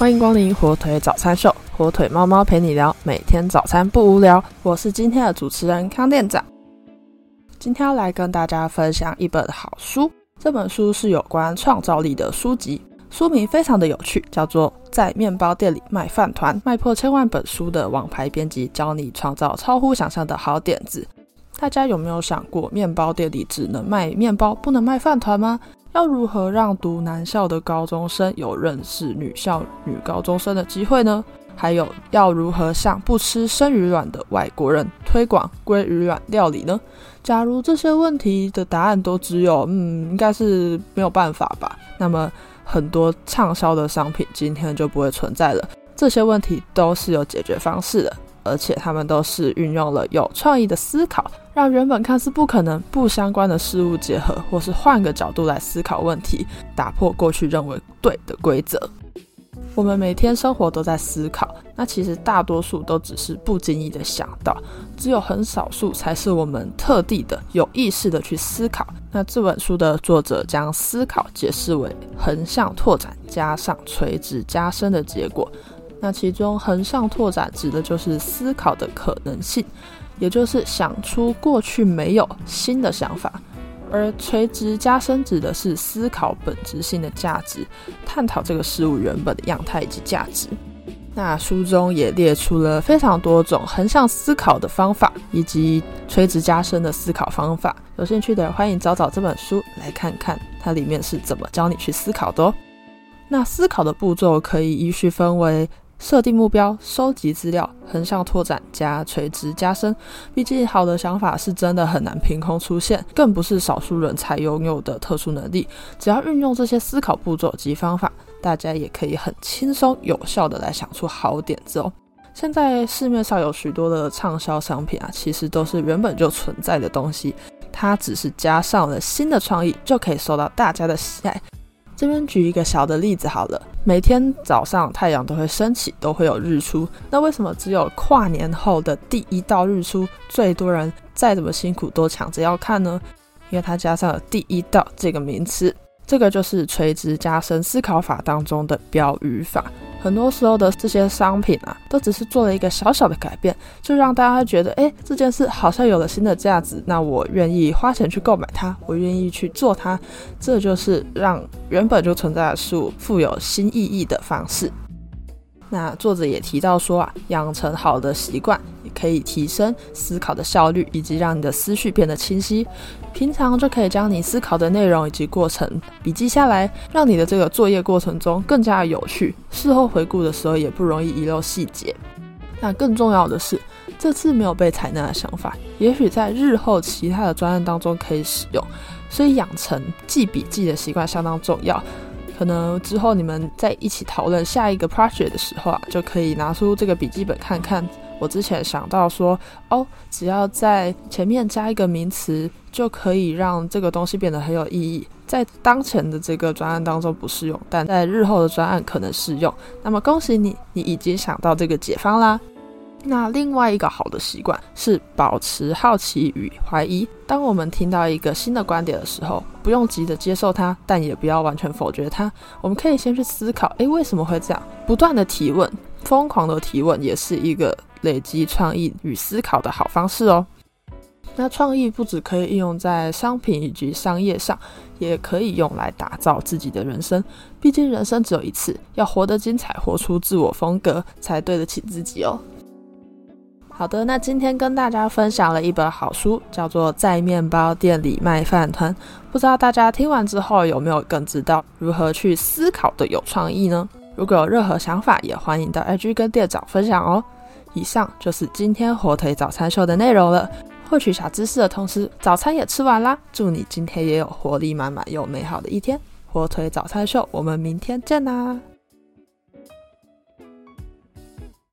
欢迎光临火腿早餐秀，火腿猫猫陪你聊，每天早餐不无聊。我是今天的主持人康店长，今天要来跟大家分享一本好书。这本书是有关创造力的书籍，书名非常的有趣，叫做《在面包店里卖饭团》，卖破千万本书的王牌编辑教你创造超乎想象的好点子。大家有没有想过，面包店里只能卖面包，不能卖饭团吗？要如何让读男校的高中生有认识女校女高中生的机会呢？还有要如何向不吃生鱼卵的外国人推广鲑鱼卵料理呢？假如这些问题的答案都只有嗯，应该是没有办法吧？那么很多畅销的商品今天就不会存在了。这些问题都是有解决方式的。而且他们都是运用了有创意的思考，让原本看似不可能不相关的事物结合，或是换个角度来思考问题，打破过去认为对的规则。我们每天生活都在思考，那其实大多数都只是不经意的想到，只有很少数才是我们特地的有意识的去思考。那这本书的作者将思考解释为横向拓展加上垂直加深的结果。那其中横向拓展指的就是思考的可能性，也就是想出过去没有新的想法；而垂直加深指的是思考本质性的价值，探讨这个事物原本的样态以及价值。那书中也列出了非常多种横向思考的方法，以及垂直加深的思考方法。有兴趣的欢迎找找这本书来看看，它里面是怎么教你去思考的哦。那思考的步骤可以依序分为。设定目标、收集资料、横向拓展加垂直加深。毕竟，好的想法是真的很难凭空出现，更不是少数人才拥有的特殊能力。只要运用这些思考步骤及方法，大家也可以很轻松有效的来想出好点子哦。现在市面上有许多的畅销商品啊，其实都是原本就存在的东西，它只是加上了新的创意，就可以受到大家的喜爱。这边举一个小的例子好了，每天早上太阳都会升起，都会有日出。那为什么只有跨年后的第一道日出，最多人再怎么辛苦都抢着要看呢？因为它加上了“第一道”这个名词。这个就是垂直加深思考法当中的标语法。很多时候的这些商品啊，都只是做了一个小小的改变，就让大家觉得，哎，这件事好像有了新的价值，那我愿意花钱去购买它，我愿意去做它。这就是让原本就存在的事物富有新意义的方式。那作者也提到说啊，养成好的习惯可以提升思考的效率，以及让你的思绪变得清晰。平常就可以将你思考的内容以及过程笔记下来，让你的这个作业过程中更加有趣。事后回顾的时候也不容易遗漏细节。那更重要的是，这次没有被采纳的想法，也许在日后其他的专案当中可以使用。所以养成记笔记的习惯相当重要。可能之后你们在一起讨论下一个 project 的时候啊，就可以拿出这个笔记本看看。我之前想到说，哦，只要在前面加一个名词，就可以让这个东西变得很有意义。在当前的这个专案当中不适用，但在日后的专案可能适用。那么恭喜你，你已经想到这个解方啦。那另外一个好的习惯是保持好奇与怀疑。当我们听到一个新的观点的时候，不用急着接受它，但也不要完全否决它。我们可以先去思考，诶，为什么会这样？不断的提问，疯狂的提问，也是一个累积创意与思考的好方式哦。那创意不只可以应用在商品以及商业上，也可以用来打造自己的人生。毕竟人生只有一次，要活得精彩，活出自我风格，才对得起自己哦。好的，那今天跟大家分享了一本好书，叫做《在面包店里卖饭团》。不知道大家听完之后有没有更知道如何去思考的有创意呢？如果有任何想法，也欢迎到 IG 跟店长分享哦。以上就是今天火腿早餐秀的内容了。获取小知识的同时，早餐也吃完啦。祝你今天也有活力满满又美好的一天。火腿早餐秀，我们明天见啦！